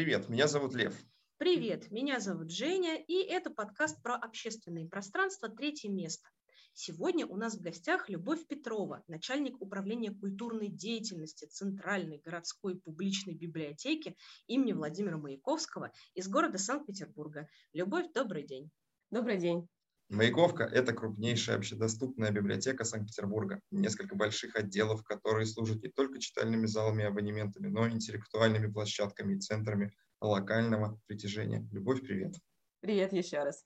Привет, меня зовут Лев. Привет, меня зовут Женя, и это подкаст про общественные пространства «Третье место». Сегодня у нас в гостях Любовь Петрова, начальник управления культурной деятельности Центральной городской публичной библиотеки имени Владимира Маяковского из города Санкт-Петербурга. Любовь, добрый день. Добрый день. Маяковка – это крупнейшая общедоступная библиотека Санкт-Петербурга. Несколько больших отделов, которые служат не только читальными залами и абонементами, но и интеллектуальными площадками и центрами локального притяжения. Любовь, привет. Привет еще раз.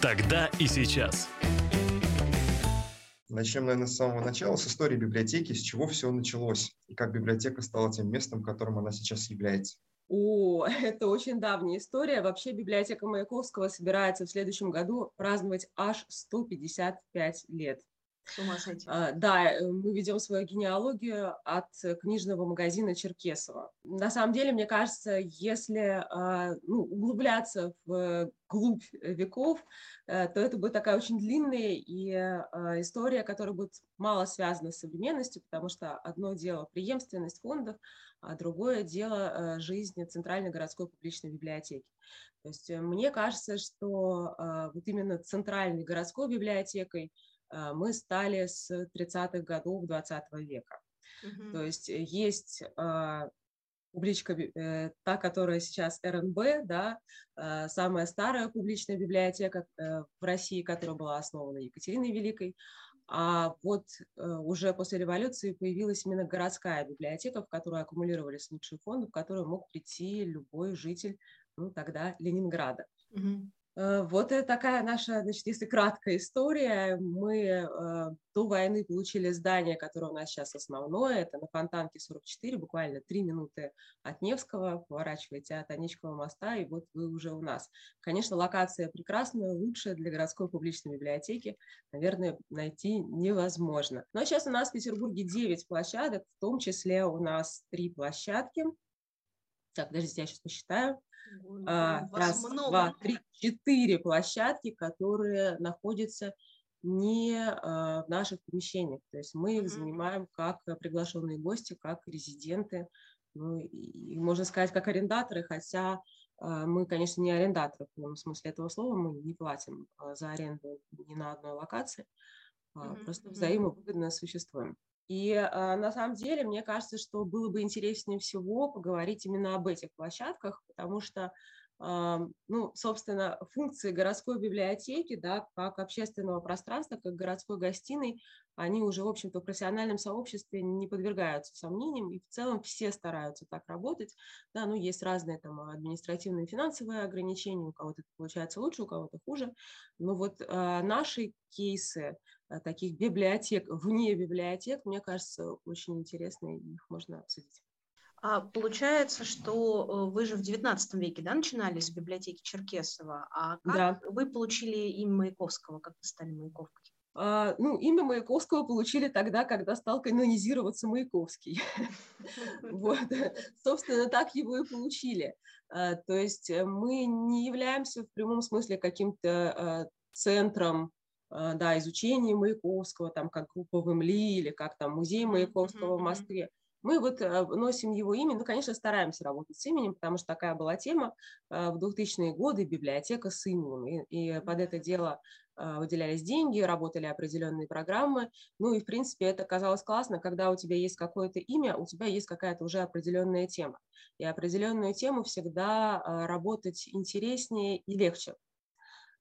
Тогда и сейчас. Начнем, наверное, с самого начала, с истории библиотеки, с чего все началось и как библиотека стала тем местом, которым она сейчас является. О, это очень давняя история. Вообще библиотека Маяковского собирается в следующем году праздновать аж 155 лет. С ума сойти. А, да, э, мы ведем свою генеалогию от книжного магазина Черкесова. На самом деле, мне кажется, если а, ну, углубляться в глубь веков, э, то это будет такая очень длинная и а, история, которая будет мало связана с современностью, потому что одно дело преемственность фондов, а другое дело жизни Центральной городской публичной библиотеки. То есть э, мне кажется, что вот именно Центральной городской библиотекой мы стали с 30-х годов 20 века. Угу. То есть э, есть а, публичка, э, та, которая сейчас РНБ, да, самая старая публичная библиотека э, в России, которая была основана Екатериной Великой, а вот уже после революции появилась именно городская библиотека, в которой аккумулировались лучшие фонды, в которую мог прийти любой житель, ну, тогда Ленинграда. Угу. Э, вот это такая наша, значит, если краткая история, мы э, до войны получили здание, которое у нас сейчас основное, это на Фонтанке 44, буквально три минуты от Невского, поворачиваете от Аничкова моста, и вот вы уже у нас. Конечно, локация прекрасная, лучшая для городской публичной библиотеки, наверное, найти невозможно. Но сейчас у нас в Петербурге 9 площадок, в том числе у нас три площадки. Так, подождите, я сейчас посчитаю. А, раз, много. два, три, четыре площадки, которые находятся не а, в наших помещениях. То есть мы их mm-hmm. занимаем как приглашенные гости, как резиденты, ну, и, можно сказать, как арендаторы, хотя а, мы, конечно, не арендаторы в полном смысле этого слова, мы не платим за аренду ни на одной локации, mm-hmm. просто взаимовыгодно существуем. И э, на самом деле, мне кажется, что было бы интереснее всего поговорить именно об этих площадках, потому что, ну, собственно, функции городской библиотеки, да, как общественного пространства, как городской гостиной, они уже, в общем-то, в профессиональном сообществе не подвергаются сомнениям, и в целом все стараются так работать. Да, ну, есть разные там административные и финансовые ограничения, у кого-то это получается лучше, у кого-то хуже, но вот э, наши кейсы, Э, таких библиотек вне библиотек, мне кажется, очень интересно, и их можно обсудить. А получается, что э, вы же в XIX веке да, начинали с библиотеки Черкесова, а как да. вы получили имя Маяковского, как вы стали Маяковкой? А, ну, имя Маяковского получили тогда, когда стал канонизироваться Маяковский. Вот, собственно, так его и получили. А, то есть э, мы не являемся в прямом смысле каким-то центром а, да, изучение Маяковского, там, как группа в МЛИ или как там музей Маяковского в Москве. Мы вот а, носим его имя, ну, конечно, стараемся работать с именем, потому что такая была тема а, в 2000-е годы, библиотека с именем, и, и под это дело выделялись деньги, работали определенные программы, ну и, в принципе, это казалось классно, когда у тебя есть какое-то имя, у тебя есть какая-то уже определенная тема, и определенную тему всегда работать интереснее и легче,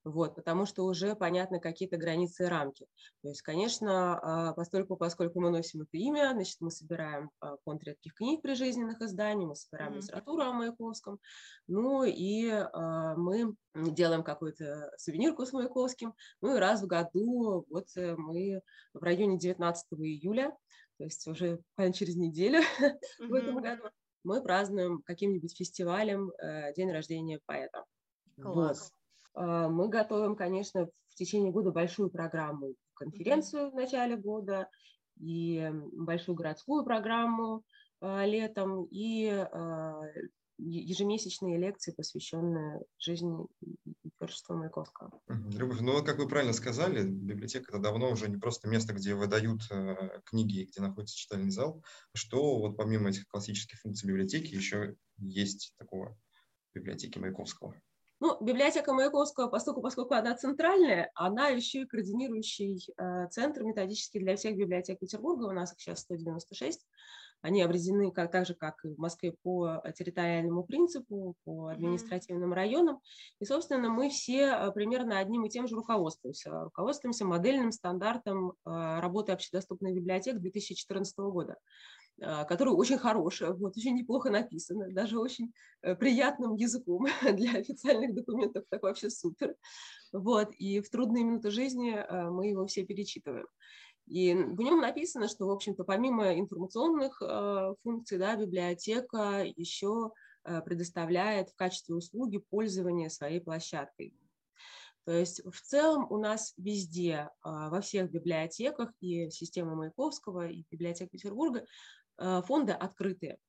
вот, потому что уже понятны какие-то границы и рамки. То есть, конечно, а, поскольку, поскольку мы носим это имя, значит, мы собираем а, фонд редких книг прижизненных изданий, мы собираем mm-hmm. литературу о Маяковском, ну и а, мы делаем какую-то сувенирку с Маяковским, ну и раз в году, вот э, мы в районе 19 июля, то есть уже через неделю mm-hmm. в этом году, мы празднуем каким-нибудь фестивалем э, день рождения поэта. Класс. Вот. А, мы готовим, конечно, в течение года большую программу, конференцию в начале года и большую городскую программу а, летом, и а, ежемесячные лекции, посвященные жизни и творчеству Маяковского. Любовь, ну, как вы правильно сказали, библиотека это давно уже не просто место, где выдают э, книги, где находится читальный зал, что вот помимо этих классических функций библиотеки еще есть такого библиотеки Маяковского. Ну, библиотека Маяковского, поскольку, поскольку она центральная, она еще и координирующий э, центр методический для всех библиотек Петербурга. У нас их сейчас 196. Они обрезены как, так же, как и в Москве, по территориальному принципу, по административным районам. И, собственно, мы все э, примерно одним и тем же руководствуемся. Руководствуемся модельным стандартом э, работы общедоступных библиотек 2014 года э, который очень хороший, вот, очень неплохо написано, даже очень приятным языком для официальных документов, так вообще супер. Вот, и в трудные минуты жизни мы его все перечитываем. И в нем написано, что, в общем-то, помимо информационных э, функций, да, библиотека еще э, предоставляет в качестве услуги пользование своей площадкой. То есть в целом у нас везде, э, во всех библиотеках и система Маяковского, и библиотек Петербурга э, фонды открытые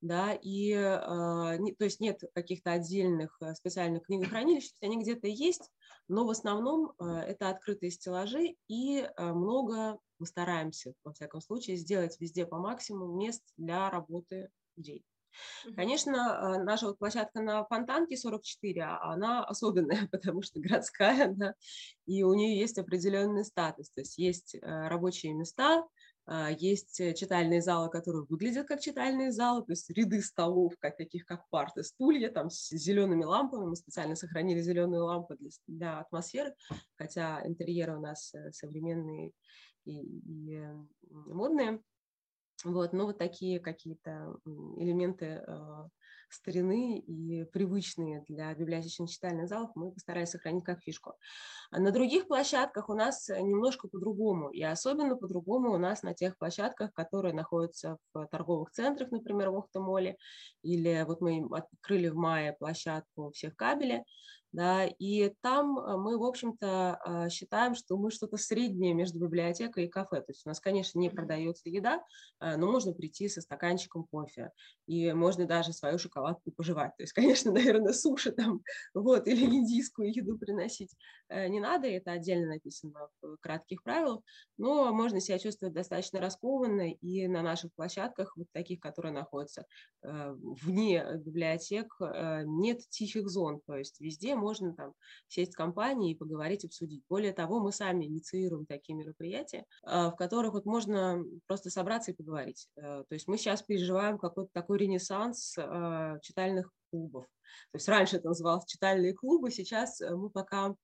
да, и, э, не, то есть нет каких-то отдельных э, специальных книгохранилищ, они где-то есть, но в основном э, это открытые стеллажи, и э, много мы стараемся, во всяком случае, сделать везде по максимуму мест для работы людей. Конечно, э, наша вот площадка на Фонтанке 44, а она особенная, потому что городская, да, и у нее есть определенный статус, то есть есть рабочие места, а, есть э, читальные залы, которые выглядят как читальные залы, то есть ряды столов, как таких как парты, стулья, там с зелеными лампами. Мы специально сохранили зеленые лампы для, для атмосферы, хотя интерьеры у нас э, современные и, и э, модные. Вот, но вот такие какие-то элементы старины и привычные для библиотечных читальных залов мы постарались сохранить как фишку. А на других площадках у нас немножко по-другому, и особенно по-другому у нас на тех площадках, которые находятся в торговых центрах, например, в Охтамоле, или вот мы открыли в мае площадку всех кабелей, да, и там э, мы, в общем-то, а, считаем, что мы что-то среднее между библиотекой и кафе. То есть у нас, конечно, не продается еда, а, но можно прийти со стаканчиком кофе, и можно даже свою шоколадку пожевать. То есть, конечно, наверное, суши там, вот, или индийскую еду приносить э, не надо, это отдельно написано в кратких правилах, но можно себя чувствовать достаточно раскованно, и на наших площадках, вот таких, которые находятся э, вне библиотек, нет тихих зон, то есть везде можно там сесть в компании и поговорить, обсудить. Более того, мы сами инициируем такие мероприятия, а, в которых вот можно просто собраться и поговорить. Э, то есть мы сейчас переживаем какой-то такой ренессанс а, читальных клубов. То есть раньше это называлось читальные клубы, сейчас э, мы пока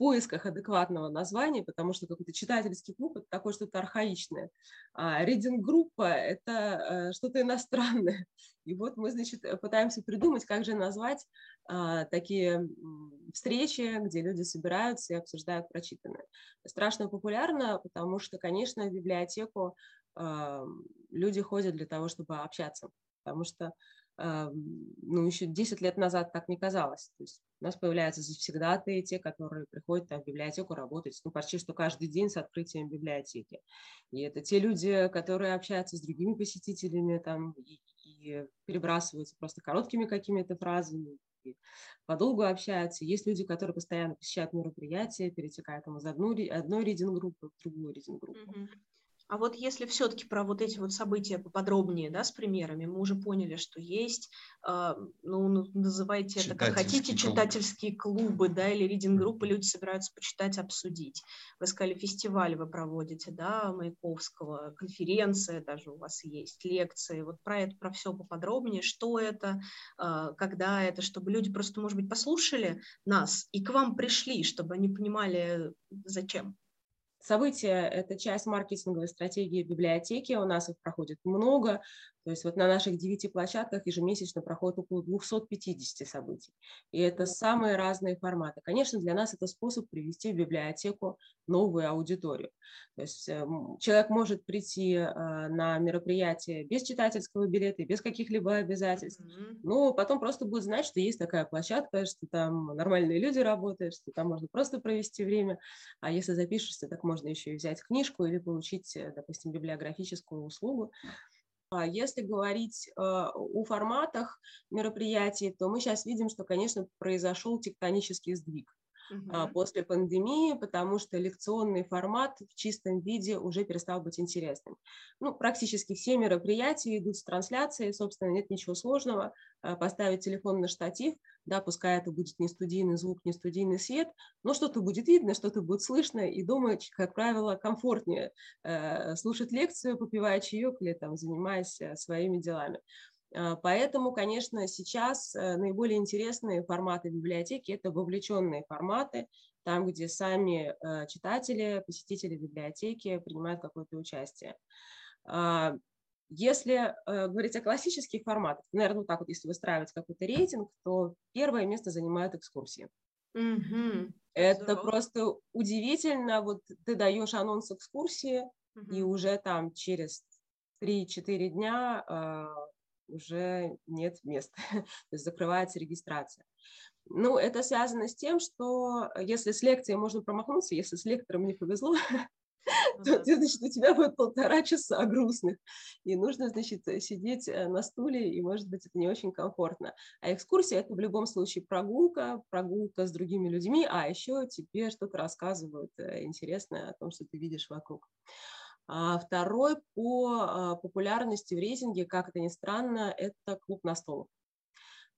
поисках адекватного названия, потому что какой-то читательский клуб – это такое что-то архаичное, а рейдинг-группа – это э, что-то иностранное. И вот мы, значит, пытаемся придумать, как же назвать а, такие встречи, где люди собираются и обсуждают прочитанное. Страшно популярно, потому что, конечно, в библиотеку а, люди ходят для того, чтобы общаться, потому что ну, еще 10 лет назад так не казалось. То есть у нас появляются завсегдатые, те, которые приходят там, в библиотеку работать, ну, почти что каждый день с открытием библиотеки. И это те люди, которые общаются с другими посетителями там, перебрасываются просто короткими какими-то фразами, и подолгу общаются. Есть люди, которые постоянно посещают мероприятия, перетекают там, из одной, одной ридинг-группы в другую ридинг-группу. Mm-hmm. А вот если все-таки про вот эти вот события поподробнее, да, с примерами, мы уже поняли, что есть, э, ну, называйте это как хотите, клуб. читательские клубы, да, или ридинг-группы, люди собираются почитать, обсудить. Вы сказали, фестиваль вы проводите, да, Маяковского, конференция даже у вас есть, лекции. Вот про это, про все поподробнее, что это, э, когда это, чтобы люди просто, может быть, послушали нас и к вам пришли, чтобы они понимали, зачем. События – это часть маркетинговой стратегии библиотеки, у нас их проходит много, то есть вот на наших девяти площадках ежемесячно проходит около 250 событий. И это самые разные форматы. Конечно, для нас это способ привести в библиотеку новую аудиторию. То есть э, человек может прийти э, на мероприятие без читательского билета, без каких-либо обязательств, но потом просто будет знать, что есть такая площадка, что там нормальные люди работают, что там можно просто провести время. А если запишешься, так можно еще и взять книжку или получить, э, допустим, библиографическую услугу. А если говорить э, о форматах мероприятий, то мы сейчас видим, что, конечно, произошел тектонический сдвиг угу. после пандемии, потому что лекционный формат в чистом виде уже перестал быть интересным. Ну, практически все мероприятия идут с трансляцией, собственно, нет ничего сложного. А, поставить телефон на штатив, да, пускай это будет не студийный звук, не студийный свет, но что-то будет видно, что-то будет слышно, и дома, как правило, комфортнее э, слушать лекцию, попивая чаек или там занимаясь э, своими делами. А, поэтому, конечно, сейчас э, наиболее интересные форматы библиотеки – это вовлеченные форматы, там, где сами э, читатели, посетители библиотеки принимают какое-то участие. А, если э, говорить о классических форматах, наверное, вот так вот, если выстраивать какой-то рейтинг, то первое место занимают экскурсии. Mm-hmm. Это Здорово. просто удивительно. Вот ты даешь анонс экскурсии, mm-hmm. и уже там через 3-4 дня уже нет места, то есть закрывается регистрация. Ну, это связано с тем, что если с лекцией можно промахнуться, если с лектором не повезло, то, значит, у тебя будет полтора часа грустных, и нужно, значит, сидеть э, на стуле, и, может быть, это не очень комфортно. А экскурсия – это в любом случае прогулка, прогулка с другими людьми, а еще тебе что-то рассказывают э, интересное о том, что ты видишь вокруг. А второй по а, популярности в рейтинге, как это ни странно, это клуб настолок.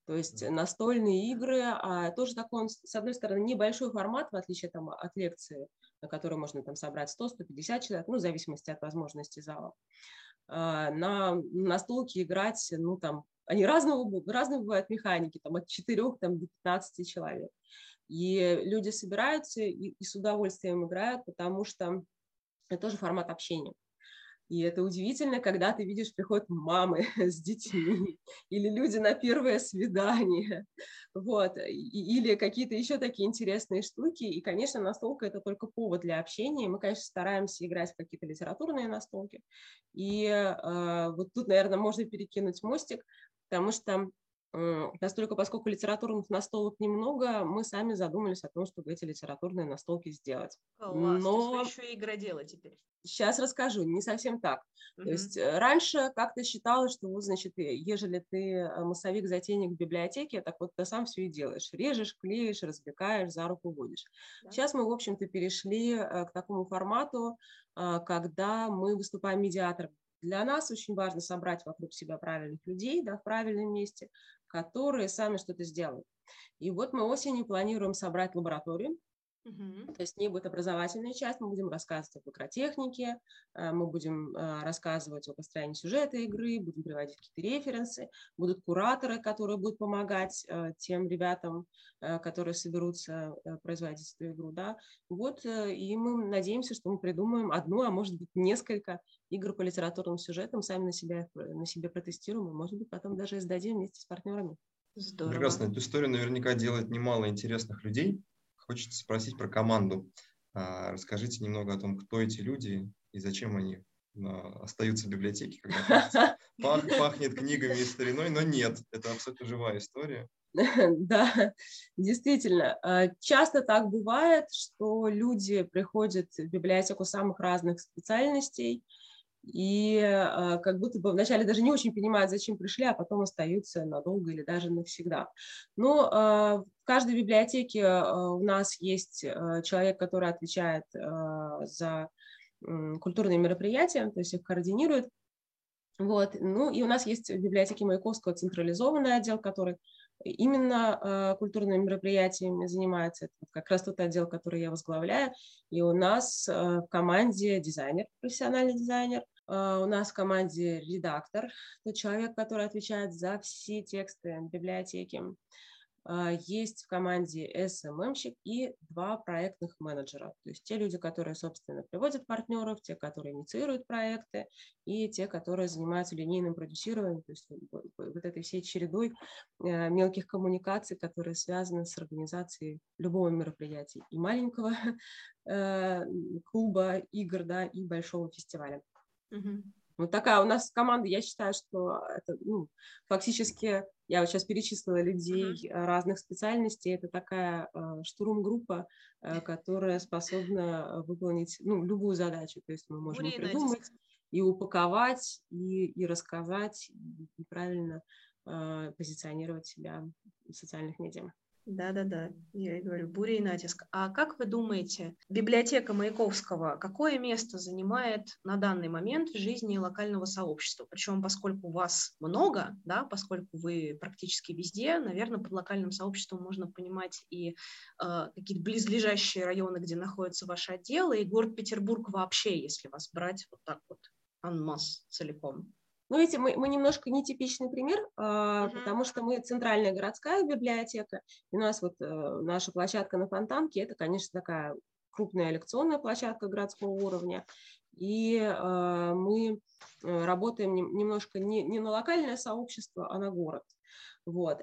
То есть настольные игры, а тоже такой, он, с одной стороны, небольшой формат, в отличие там, от лекции, на которой можно там собрать 100-150 человек, ну, в зависимости от возможности зала. А, на настолке играть, ну, там, они разного, разные бывают механики, там, от 4 там, до 15 человек. И люди собираются и, и с удовольствием играют, потому что это тоже формат общения. И это удивительно, когда ты видишь, приходят мамы с детьми или люди на первое свидание, вот, или какие-то еще такие интересные штуки. И, конечно, настолка – это только повод для общения. Мы, конечно, стараемся играть в какие-то литературные настолки. И э, вот тут, наверное, можно перекинуть мостик, потому что Настолько, поскольку литературных настолок немного, мы сами задумались о том, чтобы эти литературные настолки сделать. Класс, Но... еще игродела теперь. Сейчас расскажу, не совсем так. Угу. То есть э, раньше как-то считалось, что вот, значит, ежели ты э, массовик-затейник в библиотеке, так вот ты сам все и делаешь. Режешь, клеишь, развлекаешь, за руку водишь. Да. Сейчас мы, в общем-то, перешли э, к такому формату, когда мы выступаем медиатором для нас очень важно собрать вокруг себя правильных людей да, в правильном месте, которые сами что-то сделают. И вот мы осенью планируем собрать лабораторию, Угу. То есть не будет образовательная часть, мы будем рассказывать о микротехнике, э, мы будем э, рассказывать о построении сюжета игры, будем приводить какие-то референсы, будут кураторы, которые будут помогать э, тем ребятам, которые соберутся производить эту игру. Да? Вот, и мы надеемся, что мы придумаем одну, а может быть несколько игр по литературным сюжетам, сами на себе, на себе протестируем, и, может быть, потом даже издадим вместе с партнерами. Здорово. Прекрасно. Эту историю наверняка делает немало интересных людей, Хочется спросить про команду. А, расскажите немного о том, кто эти люди и зачем они а, остаются в библиотеке, когда пахнет книгами и стариной, но нет, это абсолютно живая история. Да, действительно. А, часто так бывает, что люди приходят в библиотеку самых разных специальностей, и э, как будто бы вначале даже не очень понимают, зачем пришли, а потом остаются надолго или даже навсегда. Но э, в каждой библиотеке э, у нас есть человек, который отвечает за культурные мероприятия, то есть их координирует. Вот. Ну и у нас есть в библиотеке Маяковского централизованный отдел, который именно э, культурными мероприятиями занимается. Это как раз тот отдел, который я возглавляю. И у нас э, в команде дизайнер, профессиональный дизайнер, а, у нас в команде редактор, тот человек, который отвечает за все тексты библиотеки. А, есть в команде SMM-щик и два проектных менеджера. То есть те люди, которые, собственно, приводят партнеров, те, которые инициируют проекты, и те, которые занимаются линейным продюсированием, то есть вот этой всей чередой э, мелких коммуникаций, которые связаны с организацией любого мероприятия, и маленького э, клуба игр, да, и большого фестиваля. Угу. Вот такая у нас команда, я считаю, что это ну, фактически, я вот сейчас перечислила людей uh разных специальностей, это такая э, штурм-группа, э, которая способна выполнить ну, любую задачу. То есть мы можем Бурей придумать, и упаковать, и, и рассказать, и правильно э, позиционировать себя в социальных медиа. Да-да-да, я говорю, буря и натиск. А как вы думаете, библиотека Маяковского какое место занимает на данный момент в жизни локального сообщества? Причем, поскольку вас много, да, поскольку вы практически везде, наверное, под локальным сообществом можно понимать и э, какие-то близлежащие районы, где находятся ваши отделы, и город Петербург вообще, если вас брать вот так вот анмас целиком. Ну, видите, мы, мы немножко нетипичный пример, uh-huh. потому что мы центральная городская библиотека, и у нас вот э, наша площадка на Фонтанке, это, конечно, такая крупная лекционная площадка городского уровня, и э, мы работаем не, немножко не, не на локальное сообщество, а на город. Вот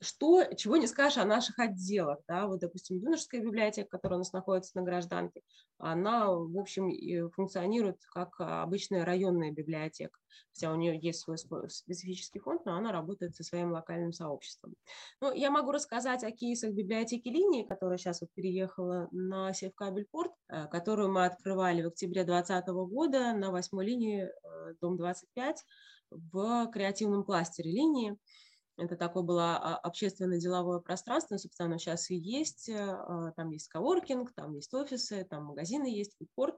что, чего не скажешь о наших отделах. Да? Вот, допустим, юношеская библиотека, которая у нас находится на гражданке, она, в общем, функционирует как обычная районная библиотека. Хотя у нее есть свой специфический фонд, но она работает со своим локальным сообществом. Ну, я могу рассказать о кейсах библиотеки линии, которая сейчас вот переехала на Севкабельпорт, э, которую мы открывали в октябре 2020 года на восьмой линии, э, дом 25, в креативном кластере линии. Это такое было а, общественно-деловое пространство, собственно, оно сейчас и есть. Э, а, там есть коворкинг, там есть офисы, там магазины есть, фудкорт.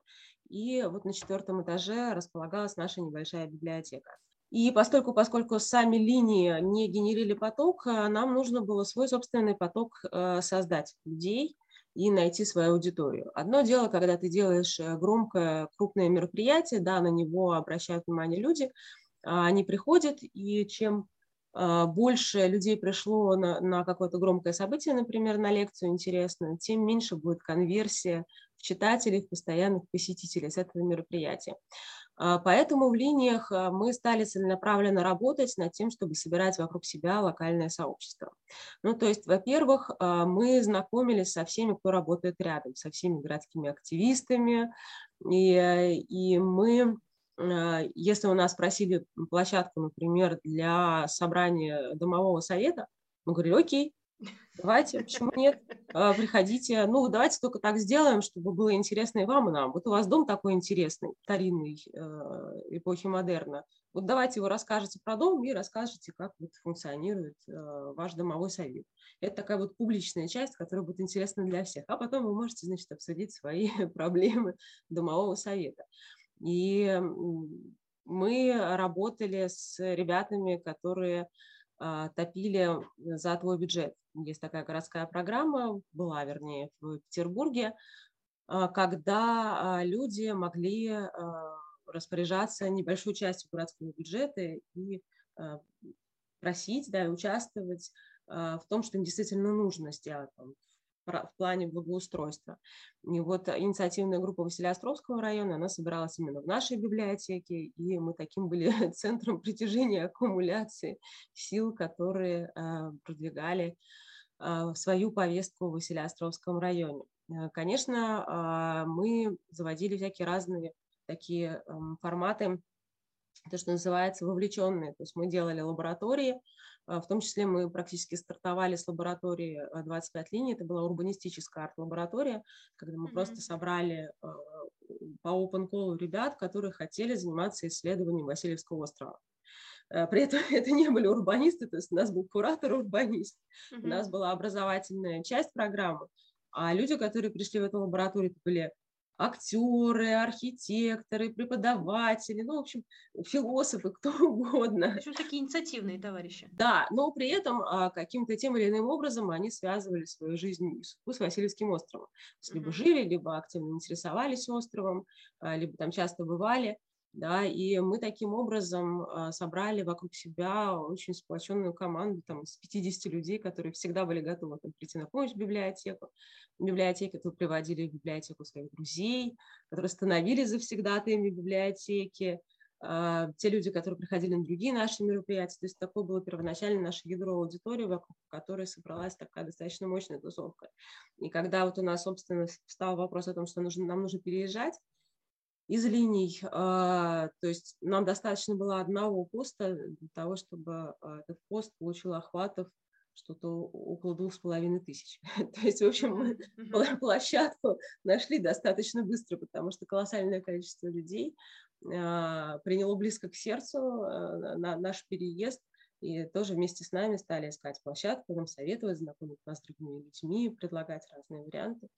И вот на четвертом этаже располагалась наша небольшая библиотека. И поскольку, поскольку сами линии не генерили поток, э, нам нужно было свой собственный поток э, создать людей и найти свою аудиторию. Одно дело, когда ты делаешь громкое, крупное мероприятие, да, на него обращают внимание люди, а они приходят, и чем больше людей пришло на, на какое-то громкое событие, например, на лекцию интересную, тем меньше будет конверсия в читателей, в постоянных посетителей с этого мероприятия. А, поэтому в линиях а, мы стали целенаправленно работать над тем, чтобы собирать вокруг себя локальное сообщество. Ну, то есть, во-первых, мы знакомились со всеми, кто работает рядом, со всеми городскими активистами, и, и мы если у нас просили площадку, например, для собрания домового совета, мы говорили, окей, давайте, почему нет, э, приходите, ну, давайте только так сделаем, чтобы было интересно и вам, и нам. Вот у вас дом такой интересный, старинный, э, эпохи модерна, вот давайте вы расскажете про дом и расскажете, как вот функционирует ваш домовой совет. Это такая вот публичная часть, которая будет интересна для всех. А потом вы можете, значит, обсудить свои проблемы домового совета. И мы работали с ребятами, которые а, топили за твой бюджет. Есть такая городская программа, была, вернее, в Петербурге, а, когда а, люди могли распоряжаться небольшой частью городского бюджета и просить, да, участвовать в том, что им действительно нужно сделать, там, в плане благоустройства. И вот инициативная группа Василиостровского района, она собиралась именно в нашей библиотеке, и мы таким были центром притяжения аккумуляции сил, которые а, продвигали а, свою повестку в Василиостровском районе. Э, конечно, а, мы заводили всякие разные такие форматы, то, что называется вовлеченные. То есть мы делали лаборатории, в том числе мы практически стартовали с лаборатории 25 а, линий. Это была урбанистическая арт-лаборатория, когда мы mm-hmm. просто собрали а, по open call ребят, которые хотели заниматься исследованием Васильевского острова. При этом это не были урбанисты, то есть у нас был куратор-урбанист, mm-hmm. у нас была образовательная часть программы, а люди, которые пришли в эту лабораторию, это были актеры, архитекторы, преподаватели, ну, в общем, философы, кто угодно. В общем, такие инициативные товарищи. Да, но при этом а, каким-то тем или иным образом они связывали свою жизнь с Васильевским островом. То есть, либо жили, либо активно интересовались островом, а, либо там часто бывали да, и мы таким образом а, собрали вокруг себя очень сплоченную команду там, из 50 людей, которые всегда были готовы там, прийти на помощь в библиотеку. В библиотеке которые приводили в библиотеку своих друзей, которые становились завсегдатаями библиотеки, а, те люди, которые приходили на другие наши мероприятия. То есть такое было первоначально наша ядро аудитории, вокруг которой собралась такая достаточно мощная тусовка. И когда вот у нас, собственно, встал вопрос о том, что нужно, нам нужно переезжать, из линий. А, то есть нам достаточно было одного поста для того, чтобы а, этот пост получил охватов что-то около двух с половиной тысяч. То есть, в общем, мы площадку нашли достаточно быстро, потому что колоссальное количество людей а, приняло близко к сердцу а, наш переезд, и тоже вместе с нами стали искать площадку, нам советовать, знакомить нас с другими людьми, предлагать разные варианты.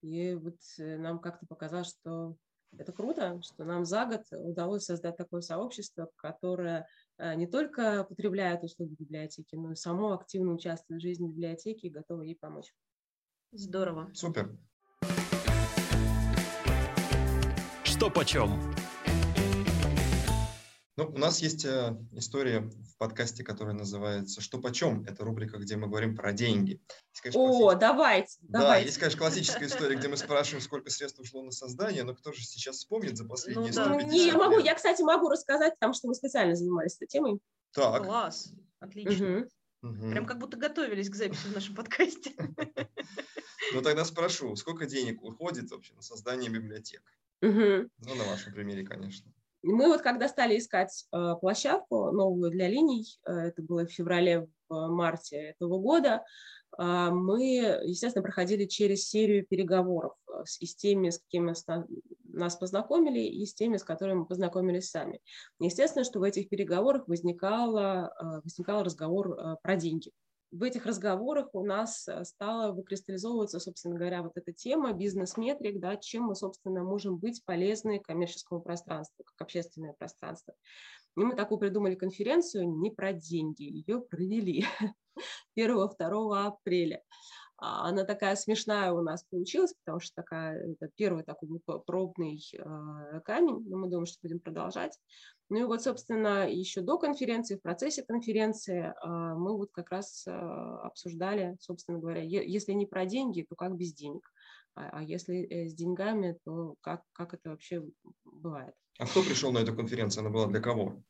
И вот э, нам как-то показалось, что это круто, что нам за год удалось создать такое сообщество, которое э, не только потребляет услуги библиотеки, но и само активно участвует в жизни библиотеки и готово ей помочь. Здорово. Супер. Что почем? Ну, у нас есть э, история в подкасте, которая называется «Что почем?». Это рубрика, где мы говорим про деньги. Есть, конечно, О, классич... давайте, да, давайте. есть, конечно, классическая история, где мы спрашиваем, сколько средств ушло на создание, но кто же сейчас вспомнит за последние ну, 150 да. Не, я могу, я, кстати, могу рассказать, потому что мы специально занимались этой темой. Так. Класс, отлично. Угу. Прям как будто готовились к записи в нашем подкасте. Ну, тогда спрошу, сколько денег уходит вообще на создание библиотек? Угу. Ну, на вашем примере, конечно. Мы вот когда стали искать э, площадку новую для линий, э, это было в феврале, в марте этого года, э, мы, естественно, проходили через серию переговоров и с теми, с кем нас познакомили, и с теми, с которыми мы познакомились сами. Естественно, что в этих переговорах возникало, возникал разговор про деньги в этих разговорах у нас э, стала выкристаллизовываться, собственно говоря, вот эта тема бизнес-метрик, да, чем мы, собственно, можем быть полезны коммерческому пространству, как общественное пространство. И мы такую придумали конференцию не про деньги, ее провели 1-2 апреля. А, она такая смешная у нас получилась, потому что такая, это первый такой пробный э, камень, но мы думаем, что будем продолжать. Ну и вот, собственно, еще до конференции, в процессе конференции э, мы вот как раз э, обсуждали, собственно говоря, если не про деньги, то как без денег, а, а если э, с деньгами, то как, как это вообще бывает. А кто пришел на эту конференцию? Она была для кого?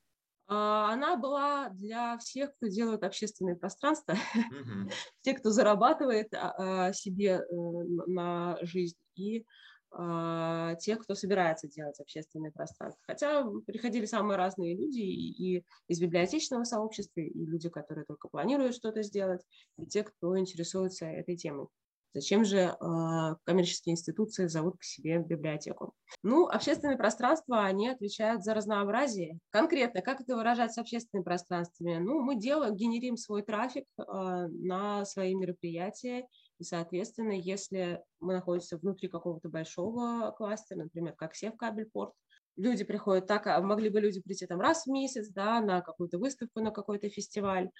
А, она была для всех, кто делает общественное пространство, угу. те, кто зарабатывает а, а, себе э, на жизнь, и тех, кто собирается делать общественное пространство. Хотя приходили самые разные люди и из библиотечного сообщества, и люди, которые только планируют что-то сделать, и те, кто интересуется этой темой. Зачем же э, коммерческие институции зовут к себе библиотеку? Ну, общественные пространства, они отвечают за разнообразие. Конкретно, как это выражать с общественными пространствами? Ну, мы делаем, генерим свой трафик э, на свои мероприятия, и, соответственно, если мы находимся внутри какого-то большого кластера, например, как Севкабельпорт, люди приходят так, а могли бы люди прийти там раз в месяц, да, на какую-то выставку, на какой-то фестиваль,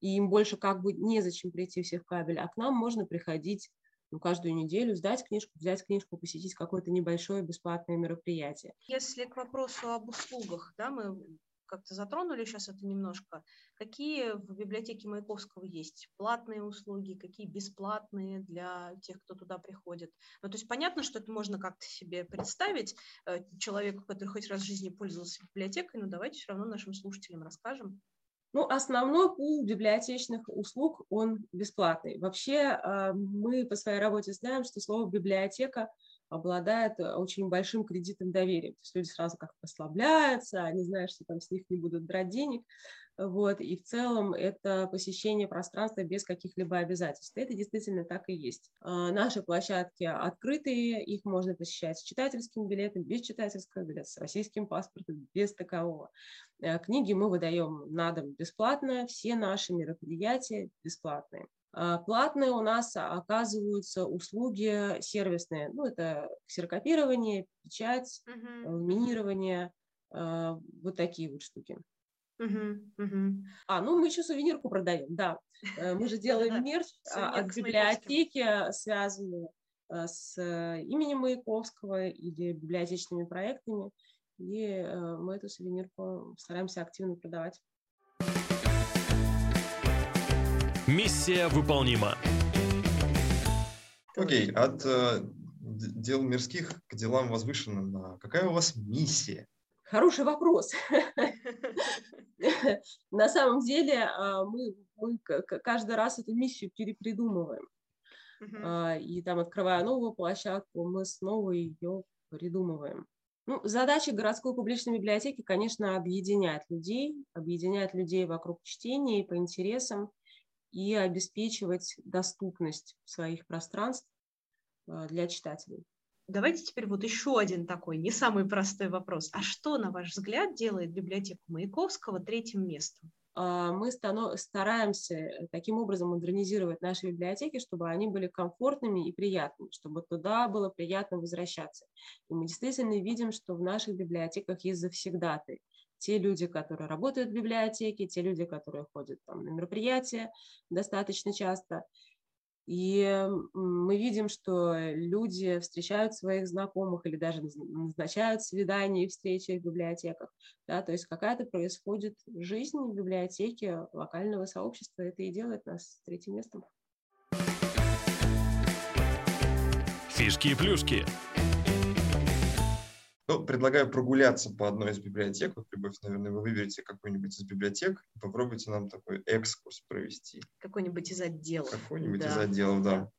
и им больше как бы незачем прийти всех в кабель, а к нам можно приходить ну, каждую неделю, сдать книжку, взять книжку, посетить какое-то небольшое бесплатное мероприятие. Если к вопросу об услугах, да, мы как-то затронули сейчас это немножко. Какие в библиотеке Маяковского есть платные услуги, какие бесплатные для тех, кто туда приходит? Ну, то есть понятно, что это можно как-то себе представить э, человеку, который хоть раз в жизни пользовался библиотекой, но давайте все равно нашим слушателям расскажем. Ну, основной пул библиотечных услуг, он бесплатный. Вообще а, мы по своей работе знаем, что слово «библиотека» обладает очень большим кредитом доверия. То есть люди сразу как-то расслабляются, они знают, что там с них не будут брать денег. Вот, и в целом это посещение пространства без каких-либо обязательств. Это действительно так и есть. А, наши площадки открытые, их можно посещать с читательским билетом, без читательского билета, с российским паспортом, без такового. Э, книги мы выдаем на дом бесплатно, все наши мероприятия бесплатные. А, платные у нас оказываются услуги сервисные. Ну, это ксерокопирование, печать, uh-huh. минирование, а, вот такие вот штуки. Угу, угу. А, ну мы еще сувенирку продаем, да. Э, мы же делаем мерч а, от библиотеки, связанную э, с э, именем Маяковского или библиотечными проектами. И мы эту сувенирку стараемся активно продавать. Миссия выполнима. Окей, okay, от э, дел мирских к делам возвышенным. Какая у вас миссия? Хороший вопрос. На самом деле а, мы, мы каждый раз эту миссию перепридумываем. Uh-huh. И там, открывая новую площадку, мы снова ее придумываем. Ну, задача городской публичной библиотеки, конечно, объединять людей, объединять людей вокруг чтения и по интересам. и обеспечивать доступность своих пространств э, для читателей. Давайте теперь вот еще один такой, не самый простой вопрос. А что, на ваш взгляд, делает библиотеку Маяковского третьим местом? А, мы стараемся э, таким образом модернизировать наши библиотеки, чтобы они были комфортными и приятными, чтобы туда было приятно возвращаться. И мы действительно видим, что в наших библиотеках есть завсегдаты. Те люди, которые работают в библиотеке, те люди, которые ходят там, на мероприятия достаточно часто – и мы видим, что люди встречают своих знакомых или даже назначают свидания и встречи в библиотеках. Да, то есть какая-то происходит жизнь в библиотеке локального сообщества. Это и делает нас третьим местом. Фишки и плюшки. Ну, предлагаю прогуляться по одной из библиотек. Вот, Любовь, наверное, вы выберете какую-нибудь из библиотек и попробуйте нам такой экскурс провести. Какой-нибудь из отделов. Какой-нибудь да. из отделов, да.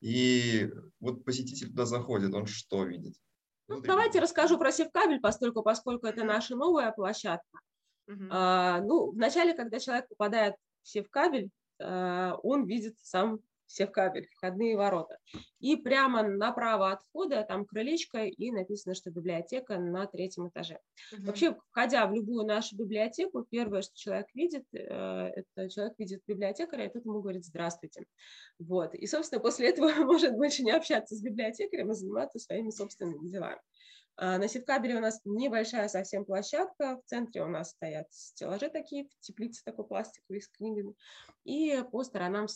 И вот посетитель туда заходит, он что видит? Ну, давайте расскажу про Севкабель, поскольку, поскольку это наша новая площадка. Угу. А, ну, вначале, когда человек попадает в Севкабель, а, он видит сам все в кабель, входные ворота. И прямо направо от входа там крылечко и написано, что библиотека на третьем этаже. Угу. Вообще, входя в любую нашу библиотеку, первое, что человек видит, э, это человек видит библиотекаря, и тут ему говорит «здравствуйте». Вот. И, собственно, после этого может больше не общаться с библиотекарем, а заниматься своими собственными делами. А, на сеткабеле у нас небольшая совсем площадка, в центре у нас стоят стеллажи такие, теплицы такой пластиковый с книгами, и по сторонам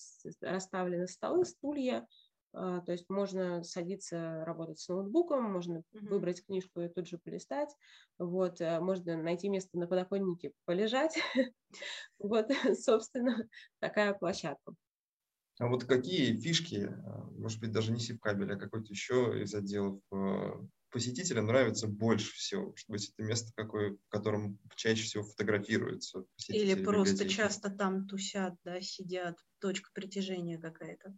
расставлены столы, стулья, а, то есть можно садиться работать с ноутбуком, можно mm-hmm. выбрать книжку и тут же полистать, вот, э, можно найти место на подоконнике полежать, вот, собственно, такая площадка. А вот какие фишки, а, может быть, даже не сив-кабель, а какой-то еще из отделов посетителям нравится больше всего? Может быть, это место, какое, в котором чаще всего фотографируются Или просто библиотеки. часто там тусят, да, сидят, точка притяжения какая-то.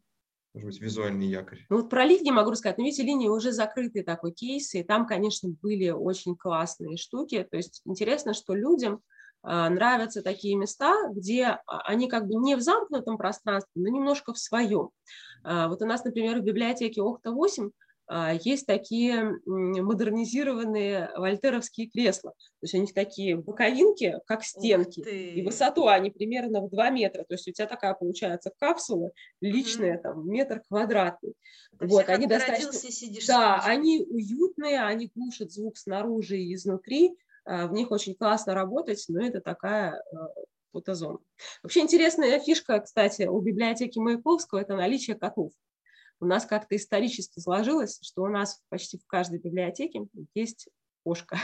Может быть, визуальный якорь. Ну вот про линии могу рассказать. Но видите, линии уже закрытый такой кейс, и там, конечно, были очень классные штуки. То есть интересно, что людям а, нравятся такие места, где а, они как бы не в замкнутом пространстве, но немножко в своем. А, вот у нас, например, в библиотеке Охта-8 а, есть такие модернизированные вольтеровские кресла. То есть у них такие боковинки, как стенки. И высоту они примерно в 2 метра. То есть у тебя такая получается капсула личная, mm там, метр квадратный. Это вот, они достаточно... Сидишь да, они уютные, они глушат звук снаружи и изнутри. А, в них очень классно работать, но это такая а, фотозона. Вообще интересная фишка, кстати, у библиотеки Маяковского – это наличие котов. У нас как-то исторически сложилось, что у нас почти в каждой библиотеке есть кошка.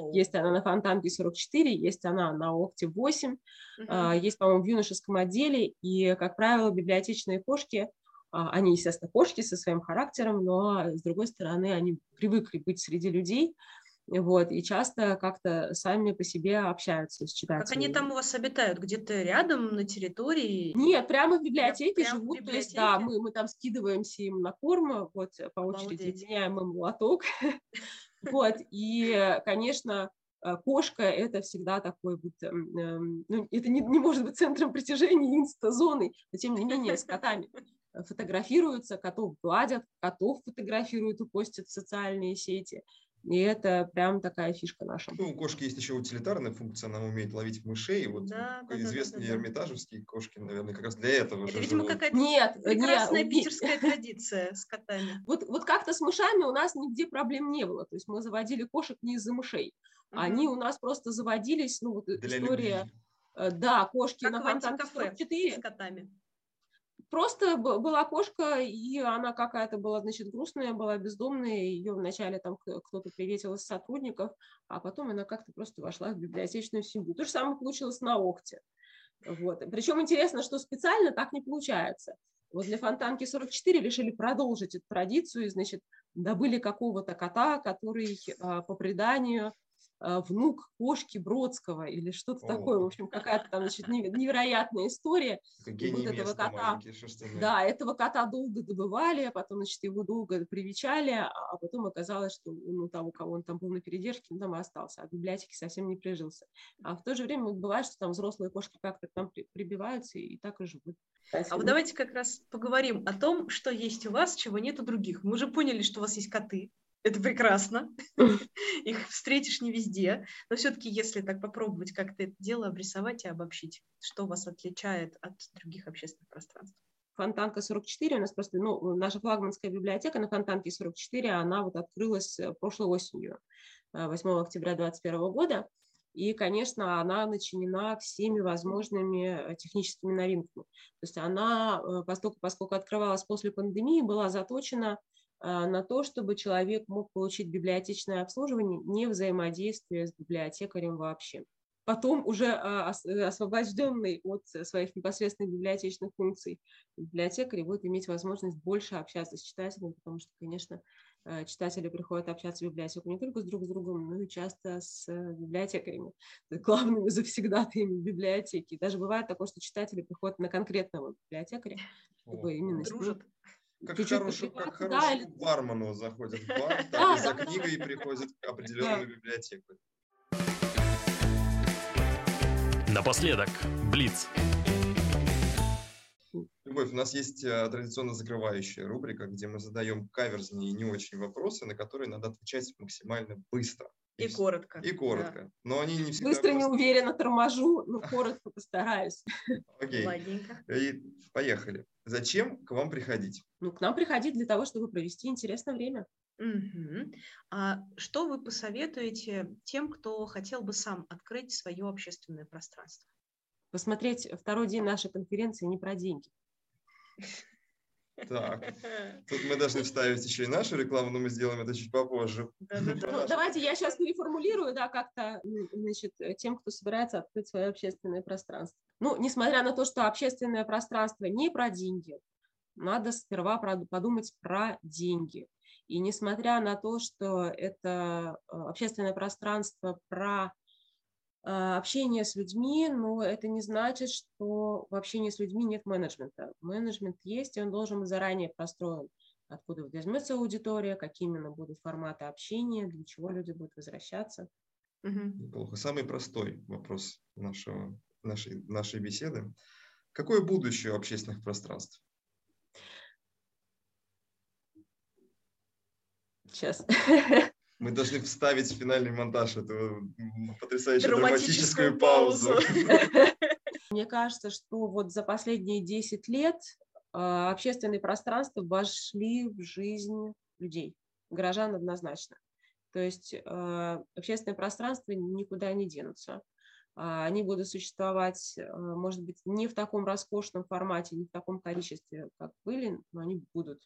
Wow. Есть она на Фонтанке 44, есть она на Окте 8, uh-huh. есть, по-моему, в юношеском отделе. И, как правило, библиотечные кошки, а, они, естественно, кошки со своим характером, но, с другой стороны, они привыкли быть среди людей, вот, и часто как-то сами по себе общаются с читателями. Как они там у вас обитают? Где-то рядом, на территории? Нет, прямо в библиотеке прямо живут, в библиотеке? то есть, да, мы, мы там скидываемся им на корм, вот, по очереди Обалдеть. меняем им лоток, вот, и, конечно, э, кошка – это всегда такой вот, эм, эм, ну, это не, не может быть центром притяжения инста-зоны, но тем не менее с котами фотографируются, котов гладят, котов фотографируют и постят в социальные сети. И это прям такая фишка наша. Ну, у кошки есть еще утилитарная функция, она умеет ловить мышей. Вот да, известные да, да, да, эрмитажевские кошки, наверное, как раз для этого это, же видимо, какая-то нет, прекрасная нет, питерская традиция с котами. Вот, вот как-то с мышами у нас нигде проблем не было. То есть мы заводили кошек не из-за мышей. Они у нас просто заводились, ну вот для история... Любви. Э, да, кошки как на Фонтанке 44. с котами. Просто была кошка, и она какая-то была, значит, грустная, была бездомная, ее вначале там кто-то приветил из сотрудников, а потом она как-то просто вошла в библиотечную семью. То же самое получилось на Охте. Вот. Причем интересно, что специально так не получается. Вот для Фонтанки 44 решили продолжить эту традицию, и, значит, добыли какого-то кота, который а, по преданию внук кошки Бродского или что-то такое. В общем, какая-то там значит, невероятная история. И вот этого кота, да, этого кота долго добывали, а потом, значит, его долго привечали, а, а потом оказалось, что ну, того, кого он там был на передержке, он там и остался, а в библиотеке совсем не прижился. А в то же время бывает, что там взрослые кошки как-то там прибиваются и так и живут. А вот давайте как раз поговорим о том, что есть у вас, чего нет у других. Мы уже поняли, что у вас есть коты, это прекрасно. Их встретишь не везде. Но все-таки, если так попробовать как-то это дело обрисовать и обобщить, что вас отличает от других общественных пространств? Фонтанка 44, у нас просто, ну, наша флагманская библиотека на Фонтанке 44, она вот открылась э, прошлой осенью, 8 э, октября 2021 года. И, конечно, она начинена всеми возможными э, техническими новинками. То есть она, поскольку, поскольку открывалась после пандемии, была заточена на то, чтобы человек мог получить библиотечное обслуживание, не взаимодействуя с библиотекарем вообще. Потом уже а, э, освобожденный от своих непосредственных библиотечных функций библиотекарь будет иметь возможность больше общаться с читателем, потому что, конечно, э, читатели приходят общаться в библиотеку не только с друг с другом, но и часто с э, библиотекарями, главными завсегдатаями библиотеки. Даже бывает такое, что читатели приходят на конкретного библиотекаря, чтобы именно дружат. Как, чуть-чуть хороший, как хороший да, бармену заходит в бар, так и за книгой приходит к определенную библиотеку. Напоследок, Блиц. Любовь, у нас есть э, традиционно закрывающая рубрика, где мы задаем каверзные и не очень вопросы, на которые надо отвечать максимально быстро. И, и коротко. И коротко. Да. Но они не всегда... Быстро, просто... неуверенно торможу, но коротко постараюсь. Окей. Ладненько. И поехали. Зачем к вам приходить? Ну, к нам приходить для того, чтобы провести интересное время. Угу. А что вы посоветуете тем, кто хотел бы сам открыть свое общественное пространство? Посмотреть второй день нашей конференции не про деньги. Так, тут мы должны вставить еще и нашу рекламу, но мы сделаем это чуть попозже. Ну, давайте я сейчас переформулирую, да, как-то, значит, тем, кто собирается открыть свое общественное пространство. Ну, несмотря на то, что общественное пространство не про деньги, надо сперва подумать про деньги. И несмотря на то, что это э, общественное пространство про э, общение с людьми, но это не значит, что в общении с людьми нет менеджмента. Менеджмент есть, и он должен быть заранее простроен. Откуда возьмется аудитория, какие именно будут форматы общения, для чего люди будут возвращаться. Неплохо. Самый простой вопрос нашего, нашей, нашей беседы. Какое будущее общественных пространств? Сейчас. Мы должны вставить в финальный монтаж эту потрясающую драматическую, драматическую паузу. Мне кажется, что вот за последние 10 лет а, общественные пространства вошли в жизнь людей, горожан однозначно. То есть а, общественные пространства никуда не денутся. А, они будут существовать, может быть, не в таком роскошном формате, не в таком количестве, как были, но они будут.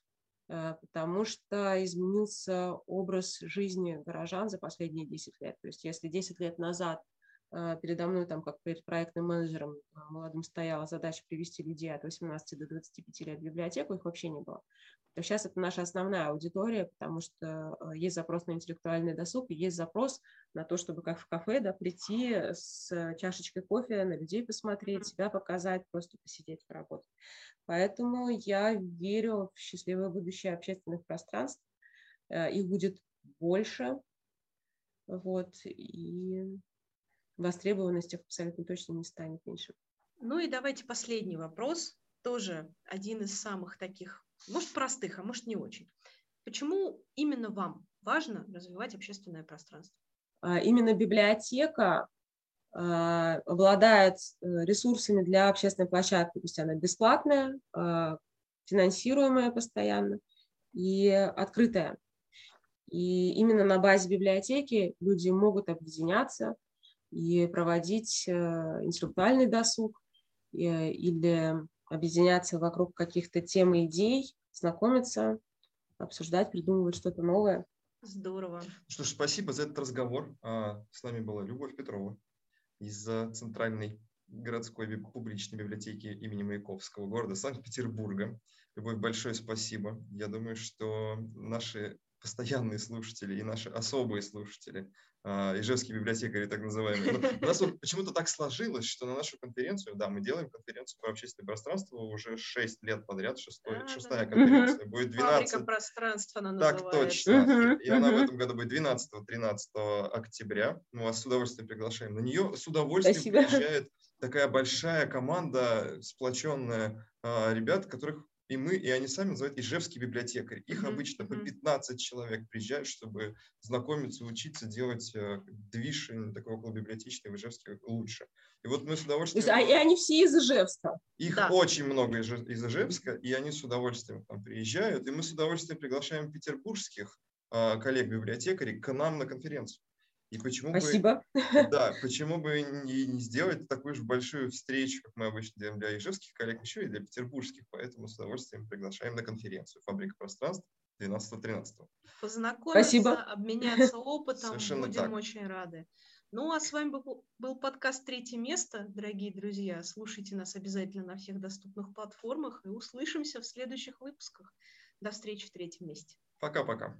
Э, потому что изменился образ жизни горожан за последние 10 лет. То есть если 10 лет назад передо мной, там, как перед проектным менеджером э, молодым стояла задача привести людей от 18 до 25 лет в библиотеку, их вообще не было. То сейчас это наша основная аудитория, потому что есть запрос на интеллектуальный досуг, и есть запрос на то, чтобы как в кафе да, прийти с чашечкой кофе, на людей посмотреть, себя показать, просто посидеть, поработать. Поэтому я верю в счастливое будущее общественных пространств. Их будет больше, вот, и востребованность их абсолютно точно не станет меньше. Ну и давайте последний вопрос, тоже один из самых таких, может, простых, а может, не очень. Почему именно вам важно развивать общественное пространство? А, именно библиотека а, обладает э, ресурсами для общественной площадки, то есть она бесплатная, а, финансируемая постоянно и открытая. И именно на базе библиотеки люди могут объединяться и проводить э, интеллектуальный досуг э, или объединяться вокруг каких-то тем и идей, знакомиться, обсуждать, придумывать что-то новое. Здорово. Что ж, спасибо за этот разговор. А, с нами была Любовь Петрова из Центральной городской публичной библиотеки имени Маяковского города Санкт-Петербурга. Любовь, большое спасибо. Я думаю, что наши постоянные слушатели и наши особые слушатели, а, ижевские библиотекари так называемые. Но у нас вот почему-то так сложилось, что на нашу конференцию, да, мы делаем конференцию про общественное пространство уже 6 лет подряд, шестой, Да, шестая да. конференция, будет 12. Фабрика пространства она Так называется. точно. И она в этом году будет 12-13 октября. Мы вас с удовольствием приглашаем. На нее с удовольствием Спасибо. приезжает такая большая команда, сплоченная а, ребят, которых и мы, и они сами называют ижевские библиотекари. Их Мгм, обычно по мгм. 15 человек приезжают, чтобы знакомиться, учиться, делать э, движ такой около библиотечный в Ижевске лучше. И вот мы с То удовольствием... есть, а, и они все из Ижевска. Их Да. очень много из, из Ижевска, и они с удовольствием там приезжают, и мы с удовольствием приглашаем петербургских а, коллег-библиотекарей к нам на конференцию. И почему Спасибо. бы, да, почему бы не, не сделать такую же большую встречу, как мы обычно делаем для ижевских коллег, еще и для петербургских, поэтому с удовольствием приглашаем на конференцию «Фабрика пространств» 12-13. Познакомиться, Спасибо. обменяться опытом. Совершенно Будем так. очень рады. Ну, а с вами был, был подкаст «Третье место», дорогие друзья. Слушайте нас обязательно на всех доступных платформах и услышимся в следующих выпусках. До встречи в третьем месте. Пока-пока.